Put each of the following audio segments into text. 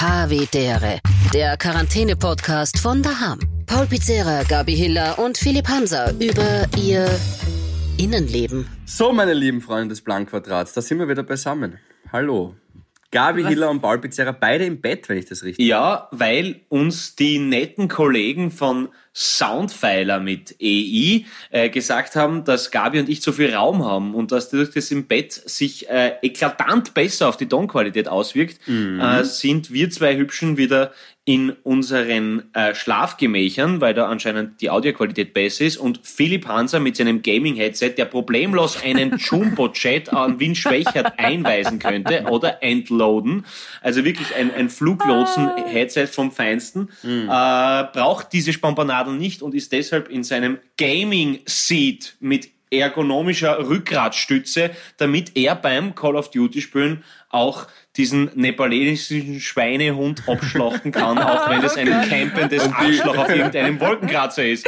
Havidere, der Quarantäne-Podcast von Daham. Paul Pizzera, Gabi Hiller und Philipp Hanser über ihr Innenleben. So, meine lieben Freunde des Blankquadrats, da sind wir wieder beisammen. Hallo. Gabi Was? Hiller und Paul Pizzera, beide im Bett, wenn ich das richtig Ja, weil uns die netten Kollegen von Soundpfeiler mit EI äh, gesagt haben, dass Gabi und ich zu viel Raum haben und dass durch das im Bett sich äh, eklatant besser auf die Tonqualität auswirkt, mhm. äh, sind wir zwei Hübschen wieder in unseren äh, Schlafgemächern, weil da anscheinend die Audioqualität besser ist. Und Philipp Hanser mit seinem Gaming-Headset, der problemlos einen Jumbo-Chat an Wien Schwächert einweisen könnte oder entloaden, also wirklich ein, ein Fluglotsen-Headset vom Feinsten, mhm. äh, braucht diese Spampanade Radl nicht und ist deshalb in seinem Gaming Seat mit ergonomischer Rückgratstütze, damit er beim Call of Duty spielen auch diesen nepalesischen Schweinehund abschlachten kann, auch wenn es ein campendes Arschloch auf irgendeinem Wolkenkratzer ist.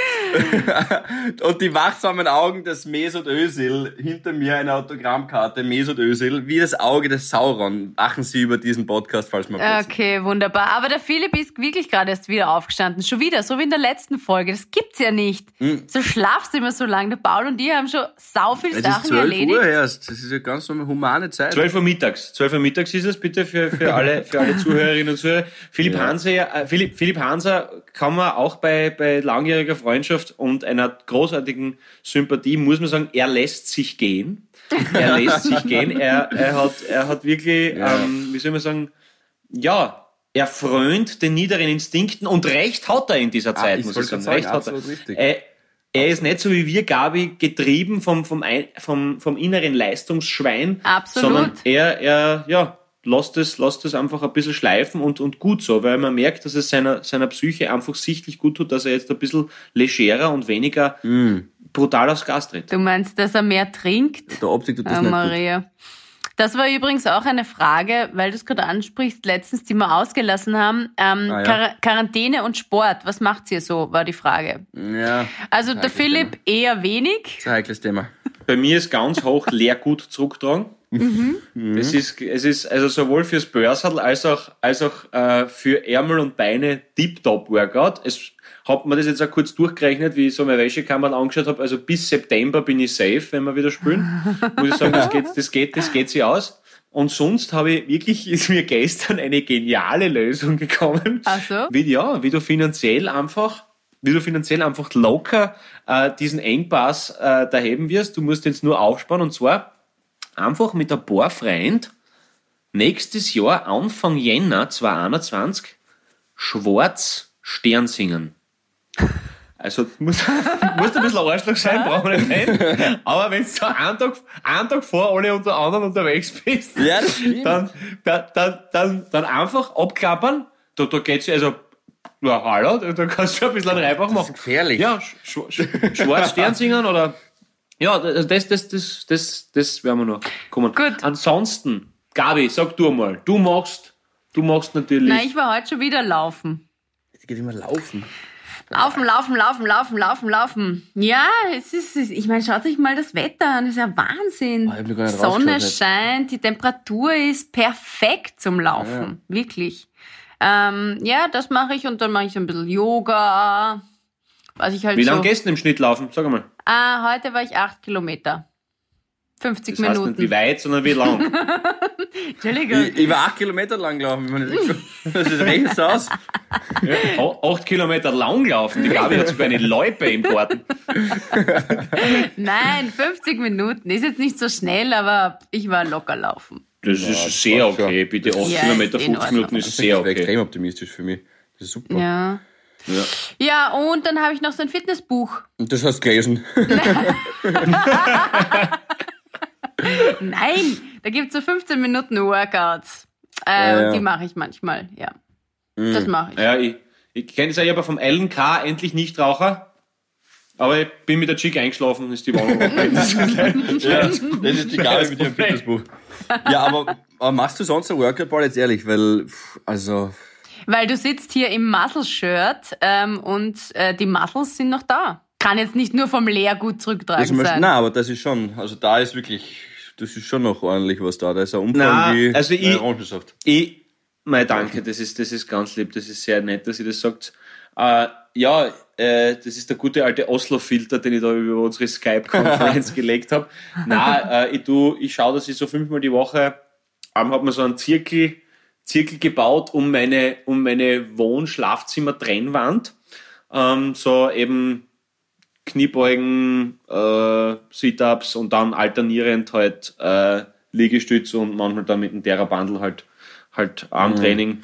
und die wachsamen Augen des Mesut Özil, hinter mir eine Autogrammkarte, Mesut Özil, wie das Auge des Sauron. Achten Sie über diesen Podcast, falls man Okay, wunderbar. Aber der Philipp ist wirklich gerade erst wieder aufgestanden. Schon wieder, so wie in der letzten Folge. Das gibt's ja nicht. Hm. So schlafst du immer so lange. Der Paul und die haben schon sau viel es Sachen ist 12 erledigt. Uhr erst. Das ist ja ganz normal humane Zeit. 12 Uhr mittags. 12 Uhr mittags ist es bitte für, für, alle, für alle Zuhörerinnen und Zuhörer. Philipp, ja. Hanser, äh, Philipp, Philipp Hanser kann man auch bei, bei langjähriger Freundschaft und einer großartigen Sympathie, muss man sagen, er lässt sich gehen. Er lässt sich gehen. Er, er, hat, er hat wirklich, ja. ähm, wie soll man sagen, ja, er frönt den niederen Instinkten und Recht hat er in dieser ah, Zeit, ah, muss ich sagen. Recht hat er. Er, er ist nicht so wie wir, Gabi, getrieben vom, vom, vom, vom inneren Leistungsschwein, Absolut. sondern er, er, ja, lasst es, lasst es einfach ein bisschen schleifen und, und gut so, weil man merkt, dass es seiner, seiner Psyche einfach sichtlich gut tut, dass er jetzt ein bisschen legerer und weniger mm. brutal aufs Gas tritt. Du meinst, dass er mehr trinkt? Der Optik tut das äh, nicht Maria. Gut. Das war übrigens auch eine Frage, weil du es gerade ansprichst, letztens, die wir ausgelassen haben. Ähm, ah, ja. Quar Quarantäne und Sport, was macht ihr so, war die Frage. Ja. Also der Philipp Thema. eher wenig. Das ist ein heikles Thema. Bei mir ist ganz hoch Leergut zurückgetragen. Mhm. Es ist, es ist also sowohl fürs Börsal als auch, als auch äh, für Ärmel und Beine Tip-Top Workout. Es hat man das jetzt auch kurz durchgerechnet, wie ich so meine Wäschekammer angeschaut habe. Also bis September bin ich safe, wenn wir wieder spielen. Muss ich sagen, das geht, das geht, das geht sich aus. Und sonst habe ich wirklich, ist mir gestern eine geniale Lösung gekommen. Ach so? Wie, ja, wie du finanziell einfach wie du finanziell einfach locker äh, diesen Engpass äh, da heben wirst. Du musst jetzt nur aufsparen und zwar einfach mit ein paar Freunden nächstes Jahr, Anfang Jänner 2021, Schwarz Stern singen. Also muss, muss ein bisschen Arschloch sein, brauchen wir nicht. Aber wenn du einen Tag, einen Tag vor alle unter anderen unterwegs bist, ja, dann, dann, dann, dann, dann einfach abklappern. Da, da geht's also, ja, hallo, da kannst du ein bisschen einen Reibach machen. Das ist gefährlich. Ja, sch sch Schwarz Stern singen oder ja, das, das, das, das, das werden wir noch kommen. Gut. Ansonsten, Gabi, sag du mal, du machst, du machst natürlich. Nein, ich war heute schon wieder laufen. Es geht immer laufen. Laufen, laufen, laufen, laufen, laufen, laufen. Ja, es ist, ich meine, schaut euch mal das Wetter an, das ist ja Wahnsinn. Oh, Sonne scheint, die Temperatur ist perfekt zum Laufen, ja, ja. wirklich. Ähm, ja, das mache ich und dann mache ich ein bisschen Yoga, was ich halt Wie so lange gehst du im Schnitt laufen? Sag mal. Ah, heute war ich acht Kilometer. 50 das heißt Minuten. Nicht wie weit, sondern wie lang. Entschuldigung. Ich, ich, war acht Kilometer lang gelaufen. Das ist recht aus. Ja, acht Kilometer lang laufen. Die Gabi hat sogar eine Loipe im Garten. Nein, 50 Minuten. Ist jetzt nicht so schnell, aber ich war locker laufen. Das ist ja, sehr okay. Bitte 8 ja, Kilometer, 50 Minuten ist sehr okay. Das ist extrem optimistisch für mich. Das ist super. Ja. Ja. ja, und dann habe ich noch so ein Fitnessbuch. Und das hast du gelesen. Nein, da gibt es so 15 Minuten Workouts. Äh, ja, ja. Die mache ich manchmal, ja. Mhm. Das mache ich. Ja, ich, ich kenne es ja aber vom LNK, endlich Nichtraucher. Aber ich bin mit der Chick eingeschlafen und ist die Wohnung das, ja, das ist die Gabe mit ihrem Fitnessbuch. Ja, aber, aber machst du sonst ein Workout-Ball jetzt ehrlich? Weil, also weil du sitzt hier im Muscle-Shirt ähm, und äh, die Muscles sind noch da. Kann jetzt nicht nur vom Leergut zurücktragen das sein. Nein, aber das ist schon, also da ist wirklich, das ist schon noch ordentlich was da. Da ist ein Umfang wie also ich, Orangensaft. Ich, Mein Danke, das ist, das ist ganz lieb, das ist sehr nett, dass ihr das sagt. Äh, ja, äh, das ist der gute alte Oslo-Filter, den ich da über unsere Skype-Konferenz gelegt habe. Na, äh, ich, tu, ich schaue, dass ich so fünfmal die Woche, ähm, habe mir so einen Zirkel, Zirkel gebaut um meine, um meine Wohn-Schlafzimmer-Trennwand. Ähm, so eben Kniebeugen, äh, Sit-Ups und dann alternierend halt äh, Liegestütze und manchmal dann mit dem Terra-Bundle halt, halt Armtraining. Mhm.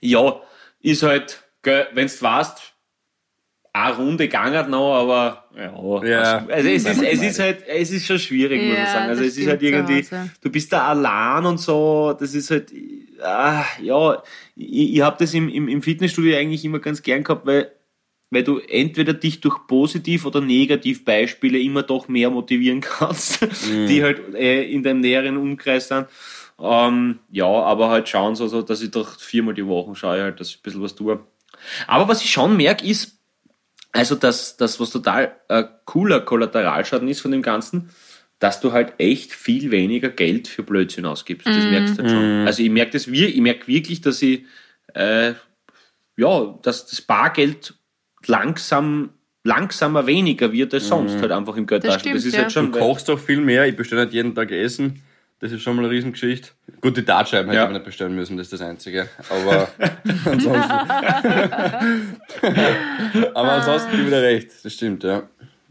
Ja, ist halt, wenn du weißt, eine Runde gegangen noch, aber ja, ja. Also, also es, ist, es ist halt, es ist schon schwierig, ja, muss ich sagen. Also es ist halt irgendwie, du bist da allein und so, das ist halt, ah, ja, ich, ich habe das im, im, im Fitnessstudio eigentlich immer ganz gern gehabt, weil weil du entweder dich durch positiv oder negativ Beispiele immer doch mehr motivieren kannst, mhm. die halt äh, in deinem näheren Umkreis sind. Ähm, ja, aber halt schauen so, dass ich doch viermal die Woche schaue, halt, dass ich ein bisschen was tue. Aber was ich schon merke, ist, also das, das was total äh, cooler Kollateralschaden ist von dem Ganzen, dass du halt echt viel weniger Geld für Blödsinn ausgibst. Das mhm. merkst du halt schon. Mhm. Also ich merke das, ich merke wirklich, dass ich, äh, ja, dass das Bargeld langsam langsamer weniger wird als sonst mhm. halt einfach im Geldtaschen. Das, das, ist ja. halt schon. Du kochst doch viel mehr. Ich bestelle halt jeden Tag Essen. Das ist schon mal eine Riesengeschichte. Gut, die Dartscheiben hätte ja. ich nicht bestellen müssen, das ist das Einzige. Aber ansonsten. aber ansonsten gebe ich dir recht. Das stimmt, ja.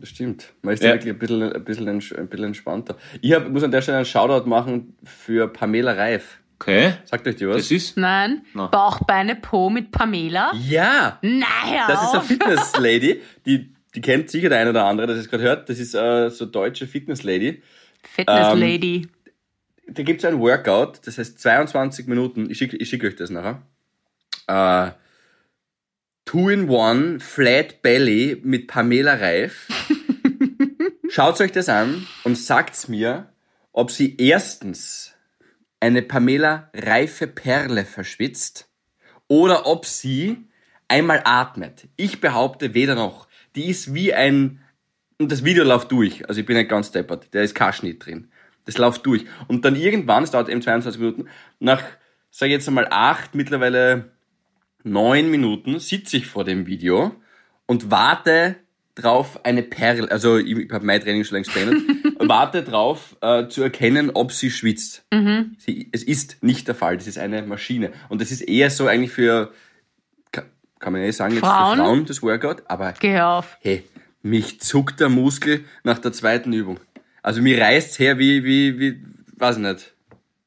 Das stimmt. Man ist ja. wirklich ein bisschen, ein, bisschen, ein bisschen entspannter. Ich hab, muss an der Stelle einen Shoutout machen für Pamela Reif. Okay. Sagt euch die was? Das ist? Nein. No. Bauch, Beine, Po mit Pamela? Ja. Naja. Das ist eine Fitness-Lady. Die, die kennt sicher der eine oder andere, das es gerade hört. Das ist äh, so deutsche Fitness-Lady. Fitness-Lady. Ähm, da gibt es ein Workout, das heißt 22 Minuten. Ich schicke ich schick euch das nachher. Äh, Two-in-One Flat Belly mit Pamela Reif. Schaut euch das an und sagt mir, ob sie erstens eine Pamela reife Perle verschwitzt oder ob sie einmal atmet. Ich behaupte weder noch. Die ist wie ein, und das Video läuft durch, also ich bin nicht ganz deppert, der ist Kaschnitt drin. Das läuft durch. Und dann irgendwann, es dauert eben 22 Minuten, nach, sag ich jetzt einmal acht, mittlerweile neun Minuten, sitze ich vor dem Video und warte drauf, eine Perle, also ich habe mein Training schon längst beendet, warte drauf äh, zu erkennen, ob sie schwitzt. Mhm. Sie, es ist nicht der Fall, das ist eine Maschine. Und das ist eher so eigentlich für, kann man ja nicht sagen, jetzt Frauen? für Frauen das Workout, aber Geh auf. hey, mich zuckt der Muskel nach der zweiten Übung. Also mir reißt's her wie, wie, wie, weiß ich nicht,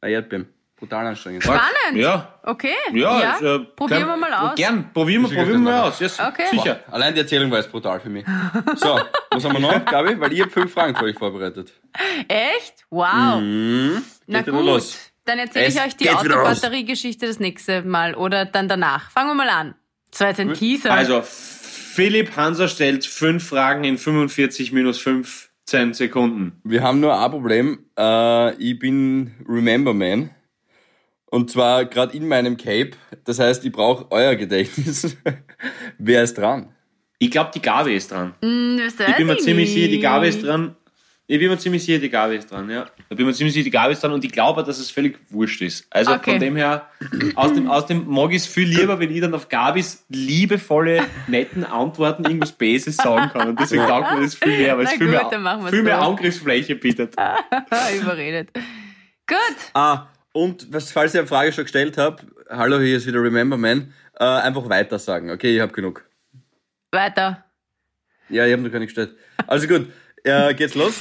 ein Erdbeeren. Brutal anstrengend. Spannend. Ja. Okay. Ja, ja. Äh, probieren wir mal aus. Gern, probieren wir, probieren wir mal aus. Yes. Okay. Sicher. Boah, allein die Erzählung war jetzt brutal für mich. So, was haben wir noch, Gabi? Weil ich habe fünf Fragen für euch vorbereitet. Echt? Wow. Mhm. Na gut. Los. Dann erzähle ich euch die Autobatteriegeschichte das nächste Mal oder dann danach. Fangen wir mal an. Das war jetzt ein Teaser. Also, Philipp Hanser stellt fünf Fragen in 45 minus 15 Sekunden. Wir haben nur ein Problem. Äh, ich bin Remember Man. Und zwar gerade in meinem Cape. Das heißt, ich brauche euer Gedächtnis. Wer ist dran? Ich glaube, die Gabe ist dran. Mm, ich bin mir ziemlich sicher, die Gabe ist dran. Ich bin mir ziemlich sicher, die Gabe ist dran, ja. Ich bin mir ziemlich sicher, die Gabe ist dran und ich glaube, dass es völlig wurscht ist. Also okay. von dem her, aus dem, aus dem mag ich es viel lieber, wenn ich dann auf Gabis liebevolle, netten Antworten irgendwas Bases sagen kann. Und deswegen taugt mir das viel mehr, weil es viel, gut, mehr, viel mehr Angriffsfläche bietet. Überredet. Gut. Ah, und was, falls ihr eine Frage schon gestellt habt, hallo, hier ist wieder Remember Man, äh, einfach weiter sagen. Okay, ich habe genug. Weiter. Ja, ich habe noch gar nicht gestellt. Also gut, äh, geht's los?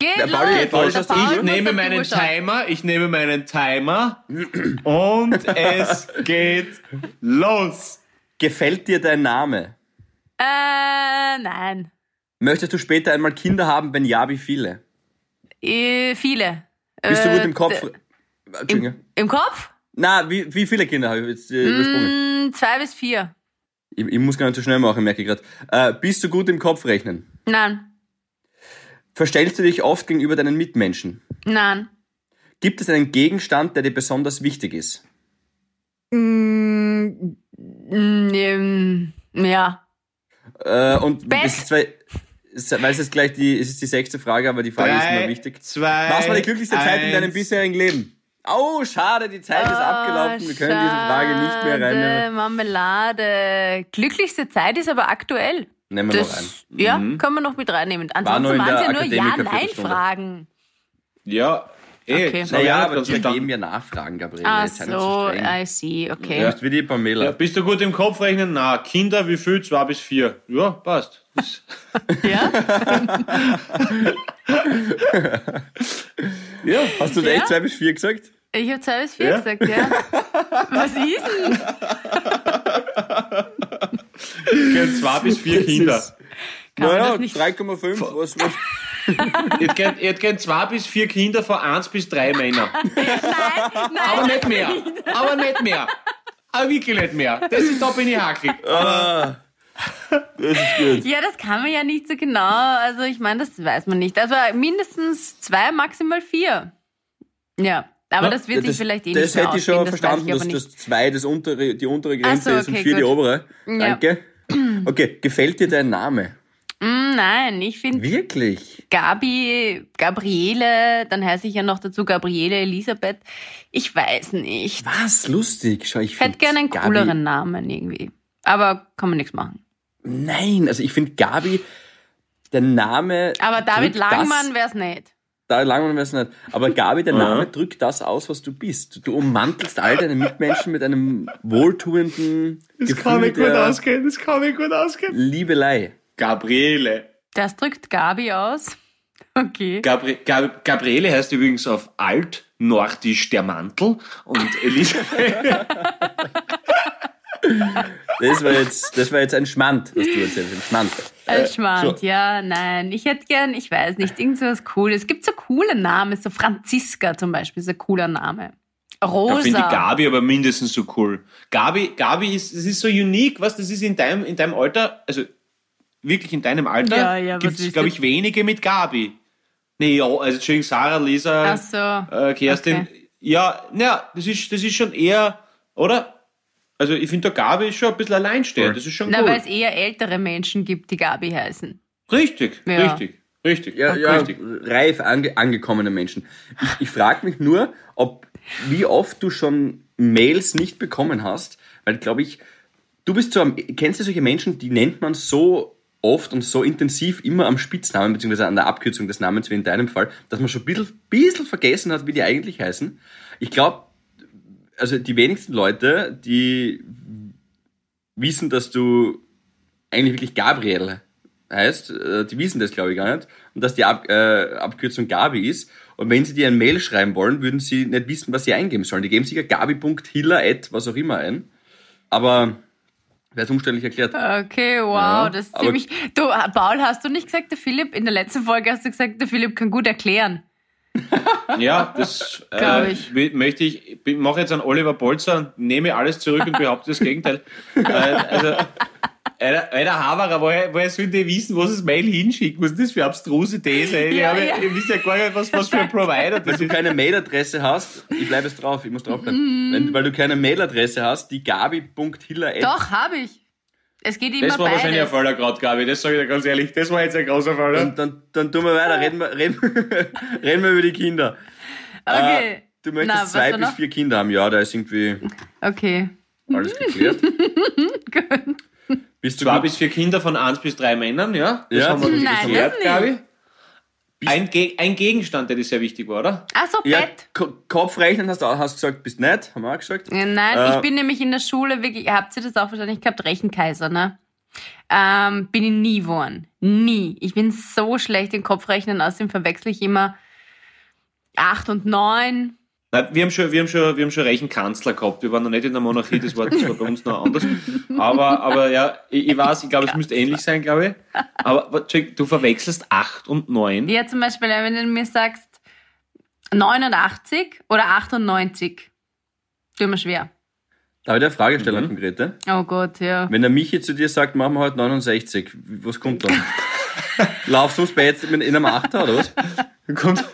Geht der Pauli, los. Pauli, der Pauli, ich nehme meinen Timer, ich nehme meinen Timer und es geht los. Gefällt dir dein Name? Äh, nein. Möchtest du später einmal Kinder haben? Wenn ja, wie viele? Äh, viele. Bist du gut im Kopf? Im, Im, Kopf? Na, wie, wie viele Kinder habe ich jetzt äh, übersprungen? Mm, zwei bis vier. Ich, ich, muss gar nicht so schnell machen, merke ich gerade. Äh, bist du gut im Kopf rechnen? Nein. Verstellst du dich oft gegenüber deinen Mitmenschen? Nein. Gibt es einen Gegenstand, der dir besonders wichtig ist? Mm, mm, ja. Äh, und Best. Zwei, weil es ist gleich die, es ist die sechste Frage, aber die Frage Drei, ist immer wichtig. Zwei, Was war die glücklichste eins. Zeit in deinem bisherigen Leben? Oh, schade, die Zeit ist Oh, abgelaufen. Wir können diese Frage nicht mehr Schade, reinnehmen. Marmelade. Glücklichste Zeit ist aber aktuell. Nehmen wir noch Das, rein. ja, können wir noch mit reinnehmen. noch Ansonsten waren es ja nur. Ja-Nein-Fragen. Ja, eh. Okay. Naja, aber wir geben ja Nachfragen, Gabriele. Ach so. I see, okay. Du bist wie die Pamela. Ja, bist du gut im Kopf rechnen? Na, Kinder, wie viel? Zwei bis vier. Ja, passt. Ja? Ja, hast du Ja? echt zwei bis vier gesagt? Ich habe zwei bis vier Ja? gesagt, ja. Was ist denn? Ich kenn zwei bis vier Kinder. Kann man naja, das nicht- 3,5. Was, was? Ich kenn, ich kenn zwei bis vier Kinder von eins bis drei Männern. Nein, Aber nicht mehr. Aber nicht mehr. Aber wirklich nicht mehr. Das ist, da bin ich hakelig. Ah, das ist gut. Ja, das kann man ja nicht so genau. Also ich meine, das weiß man nicht. Also mindestens zwei, maximal vier. Ja, aber Ja, das wird sich vielleicht eh das nicht mehr hätte ich schon das verstanden, ich dass das zwei das untere, die untere Grenze so, ist und okay, vier die gut. obere. Ja. Danke. Okay, gefällt dir dein Name? Mm, Nein, ich finde Wirklich? Gabi, Gabriele, dann heiße ich ja noch dazu Gabriele Elisabeth. Ich weiß nicht. Was? Lustig. Schau, ich hätte gerne einen Gabi- cooleren Namen irgendwie. Aber kann man nichts machen. Nein, also ich finde Gabi, der Name. Aber David Langmann Das, wäre es nicht. David Langmann weiß nicht. Aber Gabi, der Name drückt das aus, was du bist. Du ummantelst all deine Mitmenschen mit einem wohltuenden Gefühl der ausgehen, das kann mich gut ausgehen. Liebelei. Gabriele. Das drückt Gabi aus. Okay. Gabri Gab Gabriele heißt übrigens auf Alt-Nordisch der Mantel und Elisabeth. Das war jetzt, das war jetzt ein Schmand, was du erzählst. Ein Schmand. Äh, Schmand, so. ja, nein. Ich hätte gern, ich weiß nicht, irgend so was Cooles. Es gibt so coole Namen, so Franziska zum Beispiel, ist ein cooler Name. Da finde ich Rosa. Gabi aber mindestens so cool. Gabi, Gabi ist, das ist so unique, was das ist in deinem, in deinem Alter, also wirklich in deinem Alter, Ja, ja, was gibt es, glaube ich, wenige mit Gabi. Nee, ja, also Entschuldigung, Sarah, Lisa, Ach so. äh, Kerstin. Okay. Ja, naja, das ist, das ist schon eher, oder? Also ich finde, der Gabi ist schon ein bisschen alleinstehend. Das ist schon Na, cool. weil es eher ältere Menschen gibt, die Gabi heißen. Richtig, Ja. richtig, richtig. Ja, ja richtig. reif ange angekommene Menschen. Ich, ich frage mich nur, ob wie oft du schon Mails nicht bekommen hast, weil glaube ich, du bist so am, kennst du solche Menschen, die nennt man so oft und so intensiv immer am Spitznamen beziehungsweise an der Abkürzung des Namens, wie in deinem Fall, dass man schon ein bisschen, bisschen vergessen hat, wie die eigentlich heißen. Ich glaube, also die wenigsten Leute, die wissen, dass du eigentlich wirklich Gabriel heißt, äh, die wissen das glaube ich gar nicht, und dass die Ab äh, Abkürzung Gabi ist. Und wenn sie dir ein Mail schreiben wollen, würden sie nicht wissen, was sie eingeben sollen. Die geben sicher gabi.hiller, was auch immer ein. Aber wäre es umständlich erklärt. Okay, wow, Ja, das ist ziemlich. Du, Paul, hast du nicht gesagt, der Philipp, in der letzten Folge hast du gesagt, der Philipp kann gut erklären. Ja, das äh, ich. möchte ich, ich mache jetzt an Oliver Bolzer, nehme alles zurück und behaupte das Gegenteil. äh, also, einer, einer Haberer, woher, woher sollen die wissen, was das Mail hinschickt? Was ist das für abstruse These? Ja, ich ja. habe- Ihr wisst ja gar nicht, was, was für ein Provider das Weil du ist. keine Mailadresse hast, ich bleibe jetzt drauf, ich muss draufbleiben. Wenn, weil du keine Mailadresse hast, die gabi.hiller. Doch, habe ich. Es geht immer Das war wahrscheinlich ein. Faller gerade, Gabi, das sage ich dir ganz ehrlich. Das war jetzt ein großer Faller. Dann, dann, dann tun wir weiter, reden wir, reden, reden wir über die Kinder. Okay. Äh, du möchtest Na, zwei bis noch? vier Kinder haben, ja, da ist irgendwie Okay. alles geklärt. Gut. Bist du Zwei gut? bis vier Kinder von eins bis drei Männern, ja? Das Ja. haben wir das Nein, geklärt. Gabi. Ein, Ge ein Gegenstand, der dir sehr wichtig war, oder? Ach so, Ja, Bett. Ko- Kopfrechnen hast du hast gesagt, bist nett, haben wir auch gesagt. Ja, Nein, Äh, ich bin nämlich in der Schule wirklich, habt ihr das auch wahrscheinlich gehabt, Rechenkaiser, ne? Ähm, bin ich nie geworden. Nie. Ich bin so schlecht im Kopfrechnen, außerdem verwechsel ich immer acht und neun. Nein, wir haben schon, wir haben schon, wir haben schon Rechenkanzler gehabt. Wir waren noch nicht in der Monarchie, das war, das war bei uns noch anders. Aber, aber ja, ich, ich weiß, ich glaube, es müsste ähnlich sein, glaube ich. Aber du verwechselst 8 und 9. Ja, zum Beispiel, wenn du mir sagst 89 oder 98, tut mir schwer. Darf ich dir eine Frage stellen, Mhm. konkrete? Oh Gott, ja. Wenn der Michi zu dir sagt, machen wir heute 69, was kommt dann? Laufst du ums Bett in in einem Achter oder was? Kommt.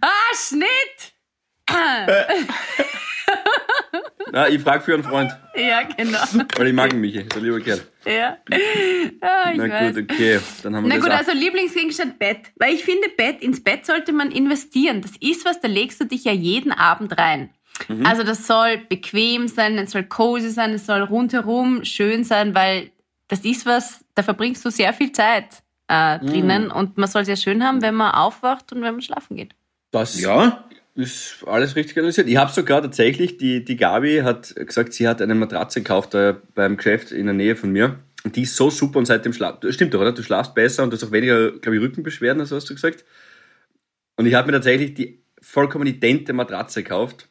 Ah, Schnitt! Na, ich frage für einen Freund. Ja, genau. Weil ich mag ihn, Michi, der lieber Kerl. Ja. Ah, Na weiß. gut, okay. Dann haben wir Na gut, also Lieblingsgegenstand Bett. Weil ich finde, Bett, ins Bett sollte man investieren. Das ist was, da legst du dich ja jeden Abend rein. Mhm. Also das soll bequem sein, es soll cozy sein, es soll rundherum schön sein, weil das ist was, da verbringst du sehr viel Zeit äh, Mhm. drinnen und man soll es ja schön haben, wenn man aufwacht und wenn man schlafen geht. Das Ja, ist alles richtig analysiert. Ich habe sogar tatsächlich, die, die Gabi hat gesagt, sie hat eine Matratze gekauft äh, beim Geschäft in der Nähe von mir. Und die ist so super und seitdem schlaf. Stimmt doch, oder? Du schlafst besser und du hast auch weniger, glaube ich, Rückenbeschwerden, also hast du gesagt. Und ich habe mir tatsächlich die vollkommen idente Matratze gekauft.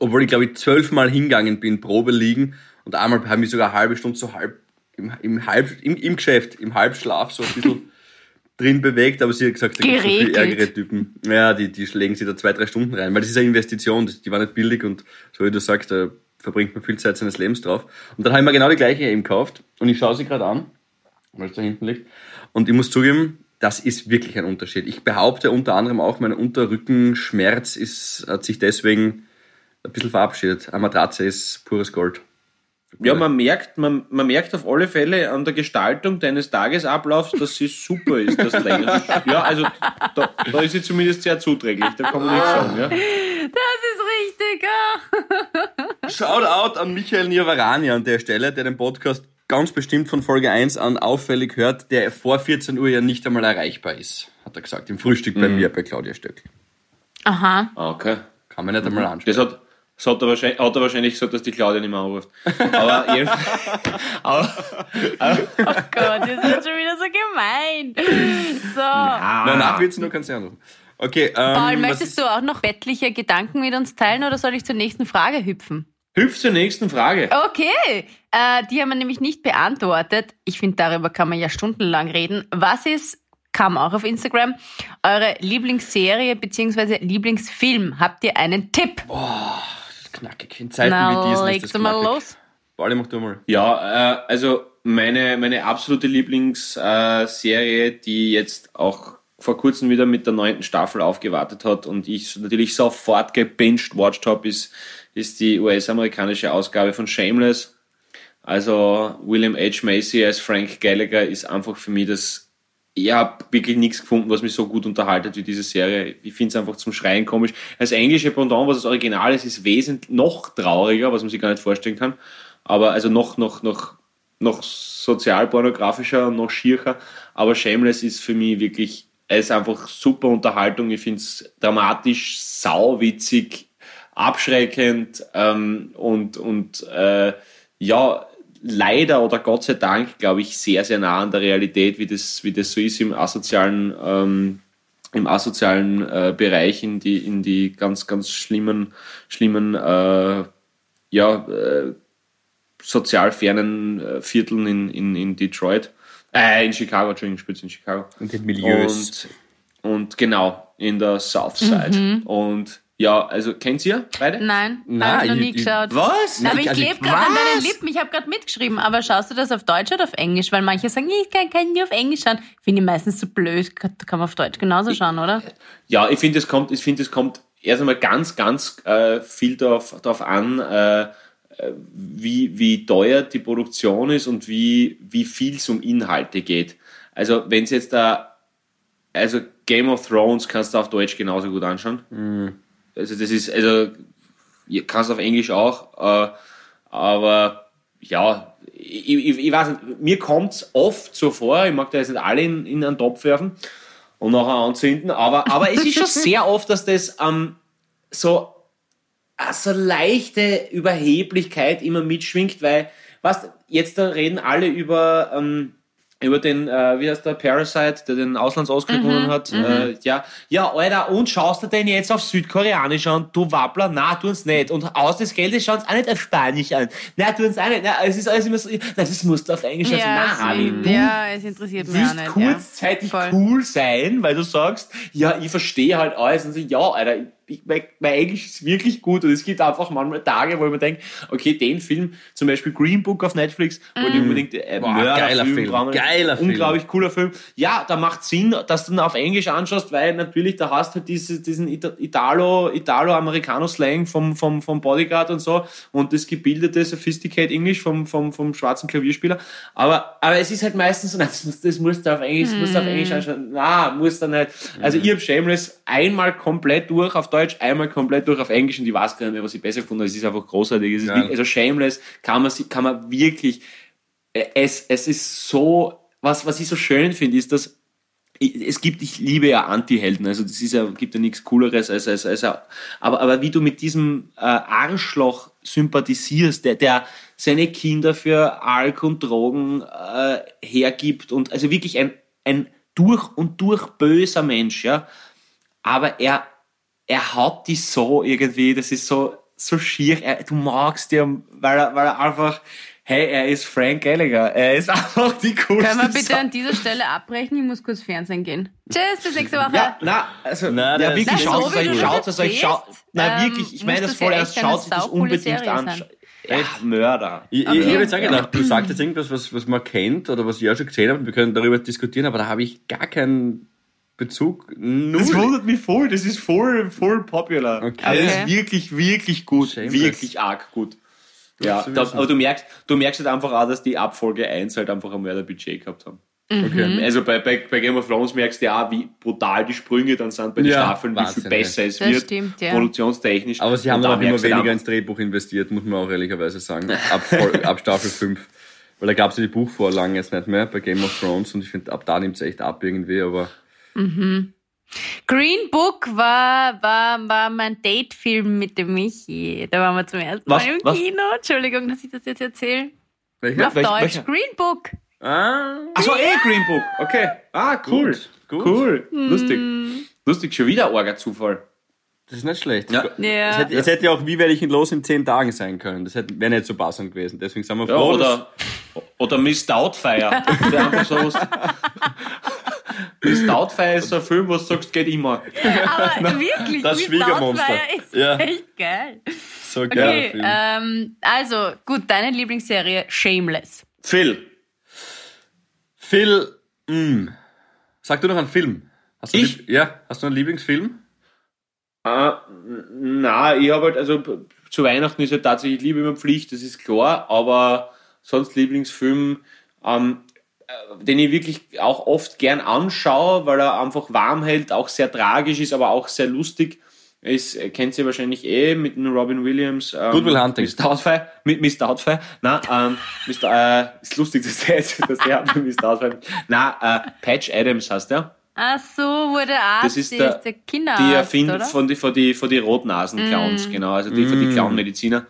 Obwohl ich, glaube ich, zwölfmal hingegangen bin, Probe liegen. Und einmal habe ich sogar eine halbe Stunde so halb, im, im, halb, im, im Geschäft, im Halbschlaf so ein bisschen drin bewegt. Aber sie hat gesagt, da gibt so viel Geregelt. ärgere Typen. Ja, die, die legen sich da zwei, drei Stunden rein. Weil das ist eine Investition, die war nicht billig und so wie du sagst, da verbringt man viel Zeit seines Lebens drauf. Und dann habe ich mir genau die gleiche eben gekauft. Und ich schaue sie gerade an, weil es da hinten liegt. Und ich muss zugeben, das ist wirklich ein Unterschied. Ich behaupte unter anderem auch, mein Unterrückenschmerz ist, hat sich deswegen ein bisschen verabschiedet. Eine Matratze ist pures Gold. Ja man, merkt, man, man merkt auf alle Fälle an der Gestaltung deines Tagesablaufs, dass sie super ist. Das länger. Ja, also da, da ist sie zumindest sehr zuträglich, da kann man nichts sagen. Ja. Das ist richtig, ah. Shoutout an Michael Nirvarani an der Stelle, der den Podcast ganz bestimmt von Folge 1 an auffällig hört, der vor 14 Uhr ja nicht einmal erreichbar ist, hat er gesagt. Im Frühstück bei mir, bei Claudia Stöckl. Aha. Ah, Okay. Kann man nicht einmal ansprechen. Das hat, das hat, er wahrscheinlich, hat er wahrscheinlich gesagt, dass die Claudia nicht mehr anruft. Aber jedenfalls. aber, aber, Oh Gott, das ist schon wieder so gemein. So. Na, nach 14 Uhr kannst du anrufen. Okay, ähm, Paul, was möchtest du auch noch bettliche Gedanken mit uns teilen oder soll ich zur nächsten Frage hüpfen? hüpf zur nächsten Frage. Okay, äh, die haben wir nämlich nicht beantwortet. Ich finde, darüber kann man ja stundenlang reden. Was ist, kam auch auf Instagram, eure Lieblingsserie bzw. Lieblingsfilm? Habt ihr einen Tipp? Ist knackig. In Zeiten wie Na, diesen ist legst das du mal los. Pauli, mach du mal. Ja, äh, also meine, meine absolute Lieblingsserie, äh, die jetzt auch vor kurzem wieder mit der neunten Staffel aufgewartet hat und ich natürlich sofort gebinged watched habe, ist, ist die US-amerikanische Ausgabe von Shameless. Also William H. Macy als Frank Gallagher ist einfach für mich das ich habe wirklich nichts gefunden, was mich so gut unterhaltet wie diese Serie. Ich finde es einfach zum Schreien komisch. Das englische Pendant, was das Original ist, ist wesentlich noch trauriger, was man sich gar nicht vorstellen kann. Aber also noch, noch, noch, noch sozialpornografischer noch schiercher. Aber Shameless ist für mich wirklich, es ist einfach super Unterhaltung. Ich finde es dramatisch, sauwitzig, abschreckend ähm, und, und äh, ja, leider oder Gott sei Dank, glaube ich, sehr, sehr nah an der Realität, wie das, wie das so ist im asozialen, ähm, im asozialen äh, Bereich, in die, in die ganz, ganz schlimmen, schlimmen, äh, ja, äh, sozial fernen äh, Vierteln in, in, in Detroit. Äh, in Chicago, Entschuldigung, spitz in Chicago. Und den Milieus. Und, und genau, in der South Side. Und ja, also kennt ihr beide? Nein, Nein, habe ich noch nie geschaut. Was? Aber ich Also, klebe gerade an deinen? Lippen. Ich habe gerade mitgeschrieben. Aber schaust du das auf Deutsch oder auf Englisch? Weil manche sagen, ich kann, kann nie auf Englisch schauen. Finde ich meistens so blöd. Kann kann man auf Deutsch genauso schauen, oder? Ja, ich finde, es kommt, ich finde, es kommt erst einmal ganz, ganz äh, viel darauf, darauf an, äh, äh, wie, wie teuer die Produktion ist und wie, wie viel es um Inhalte geht. Also, wenn es jetzt da, also Game of Thrones kannst du auf Deutsch genauso gut anschauen. Also, das ist, also, ihr kannst auf Englisch auch, äh, aber ja, ich, ich, ich weiß nicht, mir kommt es oft so vor, ich mag da jetzt nicht alle in, in einen Topf werfen und nachher anzünden, aber, aber es ist schon sehr oft, dass das ähm, so, äh, so leichte Überheblichkeit immer mitschwingt, weil, was, jetzt da reden alle über, ähm, über den, äh, wie heißt der, Parasite, der den Auslands-Oscar gewonnen hat. Äh, ja, ja, Alter, und schaust du denn jetzt auf Südkoreanisch an? Du Wappler, na, tun's nicht. Und aus des Geldes schauen auch nicht auf Spanisch an. Na, tun's auch nicht. Na, es ist alles immer so, na, das musst du auf Englisch also, na, es, Ali, du ja, es interessiert mich auch nicht. kurzzeitig ja. Cool sein, weil du sagst, ja, ich verstehe halt alles und so, ja, Alter, mein, mein Englisch ist wirklich gut und es gibt einfach manchmal Tage, wo ich mir denke, okay, den Film, zum Beispiel Green Book auf Netflix, wo mm. die unbedingt äh, Boah, geiler Film, Film. geiler Film. unglaublich cooler Film. Ja, da macht Sinn, dass du ihn auf Englisch anschaust, weil natürlich da hast du halt diese, diesen Italo, Italo-Americano-Slang vom, vom, vom Bodyguard und so und das gebildete Sophisticated English vom, vom, vom schwarzen Klavierspieler. Aber, aber es ist halt meistens so, das, das musst du auf Englisch, mm. musst du auf Englisch anschauen. Na, muss dann nicht. Also ich habe Shameless einmal komplett durch auf Deutsch, einmal komplett durch auf Englisch und ich weiß gar nicht mehr, was ich besser gefunden habe. Es ist einfach großartig. Es ist ja. wirklich, also Shameless kann man, kann man wirklich, äh, es, es ist so, was, was ich so schön finde, ist, dass es gibt, ich liebe ja Anti-Helden, also das ist ja, gibt ja nichts Cooleres als, als, als aber, aber wie du mit diesem äh, Arschloch sympathisierst, der, der seine Kinder für Alk und Drogen äh, hergibt und also wirklich ein, ein durch und durch böser Mensch, ja. Aber er, er hat die so irgendwie, das ist so, so schier. Er, du magst ihn, weil er, weil er einfach, hey, er ist Frank Gallagher. Er ist einfach die coolste Können wir bitte an dieser Stelle abbrechen? Ich muss kurz Fernsehen gehen. Tschüss, bis nächste Woche. Ja, na, also, na, ja, wirklich, schaut es euch, schaut es euch, schaut, na, ähm, wirklich, ich meine das voll ernst, schaut sich das unbedingt an. Echt Mörder. Ich, okay. ich, ich habe jetzt auch gedacht, du sagst jetzt irgendwas, was, was man kennt oder was ich auch schon gesehen habe, wir können darüber diskutieren, aber da habe ich gar keinen Bezug. Null. Das wundert mich voll, das ist voll, voll popular. Okay. Also das ist wirklich, wirklich gut. Shameless. Wirklich arg gut. Ja, da, aber du merkst, du merkst halt einfach auch, dass die Abfolge 1 halt einfach ein Mörderbudget gehabt haben. Okay. Mhm. Also bei, bei, bei Game of Thrones merkst du ja auch, wie brutal die Sprünge dann sind bei den ja, Staffeln, Wahnsinn, wie viel besser es wird, stimmt, ja. produktionstechnisch. Aber sie haben dann auch immer weniger ins Drehbuch investiert, muss man auch ehrlicherweise sagen, ab, ab Staffel 5. Weil da gab es ja die Buchvorlagen jetzt nicht mehr bei Game of Thrones und ich finde, ab da nimmt es echt ab irgendwie, aber... Mhm. Green Book war, war, war mein Date-Film mit dem Michi. Da waren wir zum ersten Mal im was? Kino. Entschuldigung, dass ich das jetzt erzähle. Welcher? Auf Welch, Deutsch. Welcher? Green Book. Ah. Achso, eh Green Book. Okay. Ah, cool. Gut, gut. Cool. Mm. Lustig. Lustig, schon wieder Orga-Zufall. Das ist nicht schlecht. Ja. ja. Das, hätte, das hätte ja auch, wie werde ich ihn los in zehn Tagen sein können. Das wäre nicht so passend gewesen. Deswegen sind wir froh. Ja, oder, oder Miss Doubtfire. der einfach so Miss Doubtfire ist so ein Film, wo du sagst, geht immer. Aber wirklich, das Schwiegermonster. ist ja. echt geil. So geil. Okay, ähm, also, gut, deine Lieblingsserie Shameless. Phil. Phil, mh. Mm. Sag du noch einen Film. Hast du ich? Ja, hast du einen Lieblingsfilm? Ah, na, ich habe halt, also zu Weihnachten ist ja tatsächlich Liebe immer Pflicht, das ist klar, aber sonst Lieblingsfilm, ähm, äh, den ich wirklich auch oft gern anschaue, weil er einfach warm hält, auch sehr tragisch ist, aber auch sehr lustig. Ist, äh, kennt sie wahrscheinlich eh mit dem Robin Williams. Ähm, Goodwill Hunting. Miss Doubtfire. Mit Miss Doubtfire. Nein, ähm, Mr., äh, ist lustig, dass der jetzt, dass der mit Miss Doubtfire. Nein, äh, Patch Adams heißt der. Ach so, der Arzt das ist, der, ist der Kinderarzt, Die erfindet von die, von die, von die Rotnasen-Clowns, mm. genau. Also die, mm. von die Clown-Mediziner.